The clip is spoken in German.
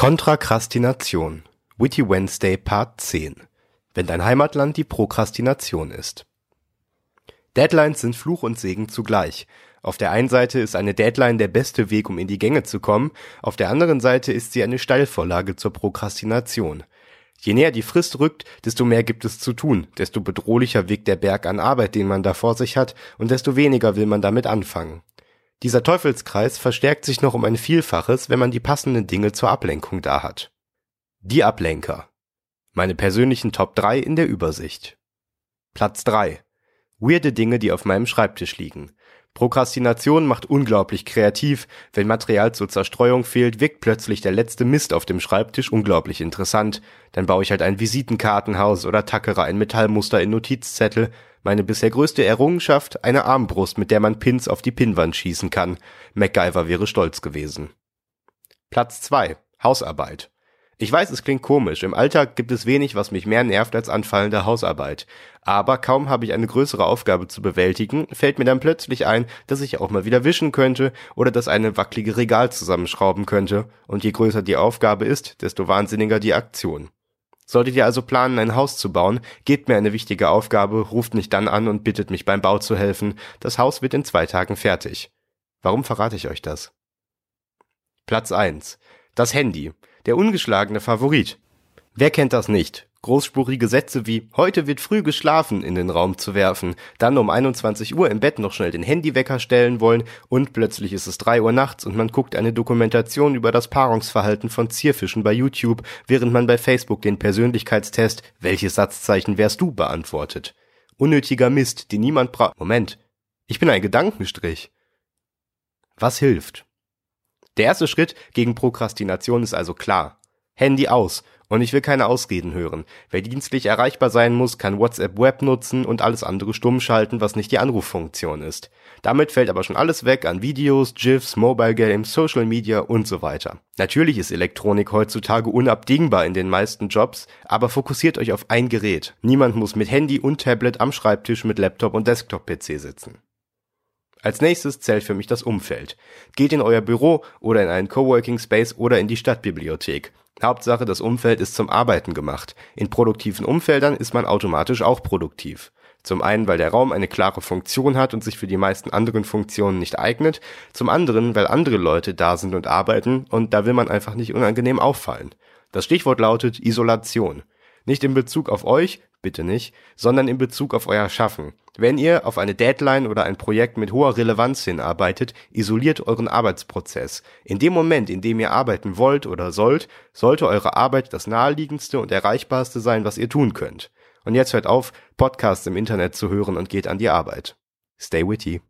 Kontrakrastination Witty Wednesday Part 10 Wenn dein Heimatland die Prokrastination ist. Deadlines sind Fluch und Segen zugleich. Auf der einen Seite ist eine Deadline der beste Weg, um in die Gänge zu kommen, auf der anderen Seite ist sie eine Steilvorlage zur Prokrastination. Je näher die Frist rückt, desto mehr gibt es zu tun, desto bedrohlicher wirkt der Berg an Arbeit, den man da vor sich hat, und desto weniger will man damit anfangen. Dieser Teufelskreis verstärkt sich noch um ein Vielfaches, wenn man die passenden Dinge zur Ablenkung da hat. Die Ablenker. Meine persönlichen Top 3 in der Übersicht. Platz 3. Weirde Dinge, die auf meinem Schreibtisch liegen. Prokrastination macht unglaublich kreativ. Wenn Material zur Zerstreuung fehlt, wirkt plötzlich der letzte Mist auf dem Schreibtisch unglaublich interessant. Dann baue ich halt ein Visitenkartenhaus oder tackere ein Metallmuster in Notizzettel. Meine bisher größte Errungenschaft, eine Armbrust, mit der man Pins auf die Pinnwand schießen kann. MacGyver wäre stolz gewesen. Platz 2. Hausarbeit. Ich weiß, es klingt komisch. Im Alltag gibt es wenig, was mich mehr nervt als anfallende Hausarbeit. Aber kaum habe ich eine größere Aufgabe zu bewältigen, fällt mir dann plötzlich ein, dass ich auch mal wieder wischen könnte oder dass eine wackelige Regal zusammenschrauben könnte. Und je größer die Aufgabe ist, desto wahnsinniger die Aktion. Solltet ihr also planen, ein Haus zu bauen, gebt mir eine wichtige Aufgabe, ruft mich dann an und bittet mich beim Bau zu helfen. Das Haus wird in zwei Tagen fertig. Warum verrate ich euch das? Platz 1. Das Handy. Der ungeschlagene Favorit. Wer kennt das nicht? Großspurige Sätze wie heute wird früh geschlafen in den Raum zu werfen, dann um 21 Uhr im Bett noch schnell den Handywecker stellen wollen und plötzlich ist es 3 Uhr nachts und man guckt eine Dokumentation über das Paarungsverhalten von Zierfischen bei YouTube, während man bei Facebook den Persönlichkeitstest welches Satzzeichen wärst du beantwortet. Unnötiger Mist, den niemand bra Moment. Ich bin ein Gedankenstrich. Was hilft? Der erste Schritt gegen Prokrastination ist also klar. Handy aus. Und ich will keine Ausreden hören. Wer dienstlich erreichbar sein muss, kann WhatsApp Web nutzen und alles andere stumm schalten, was nicht die Anruffunktion ist. Damit fällt aber schon alles weg an Videos, GIFs, Mobile Games, Social Media und so weiter. Natürlich ist Elektronik heutzutage unabdingbar in den meisten Jobs, aber fokussiert euch auf ein Gerät. Niemand muss mit Handy und Tablet am Schreibtisch mit Laptop und Desktop-PC sitzen. Als nächstes zählt für mich das Umfeld. Geht in euer Büro oder in einen Coworking Space oder in die Stadtbibliothek. Hauptsache, das Umfeld ist zum Arbeiten gemacht. In produktiven Umfeldern ist man automatisch auch produktiv. Zum einen, weil der Raum eine klare Funktion hat und sich für die meisten anderen Funktionen nicht eignet. Zum anderen, weil andere Leute da sind und arbeiten und da will man einfach nicht unangenehm auffallen. Das Stichwort lautet Isolation. Nicht in Bezug auf euch, bitte nicht, sondern in Bezug auf euer Schaffen. Wenn ihr auf eine Deadline oder ein Projekt mit hoher Relevanz hinarbeitet, isoliert euren Arbeitsprozess. In dem Moment, in dem ihr arbeiten wollt oder sollt, sollte eure Arbeit das naheliegendste und erreichbarste sein, was ihr tun könnt. Und jetzt hört auf, Podcasts im Internet zu hören und geht an die Arbeit. Stay witty.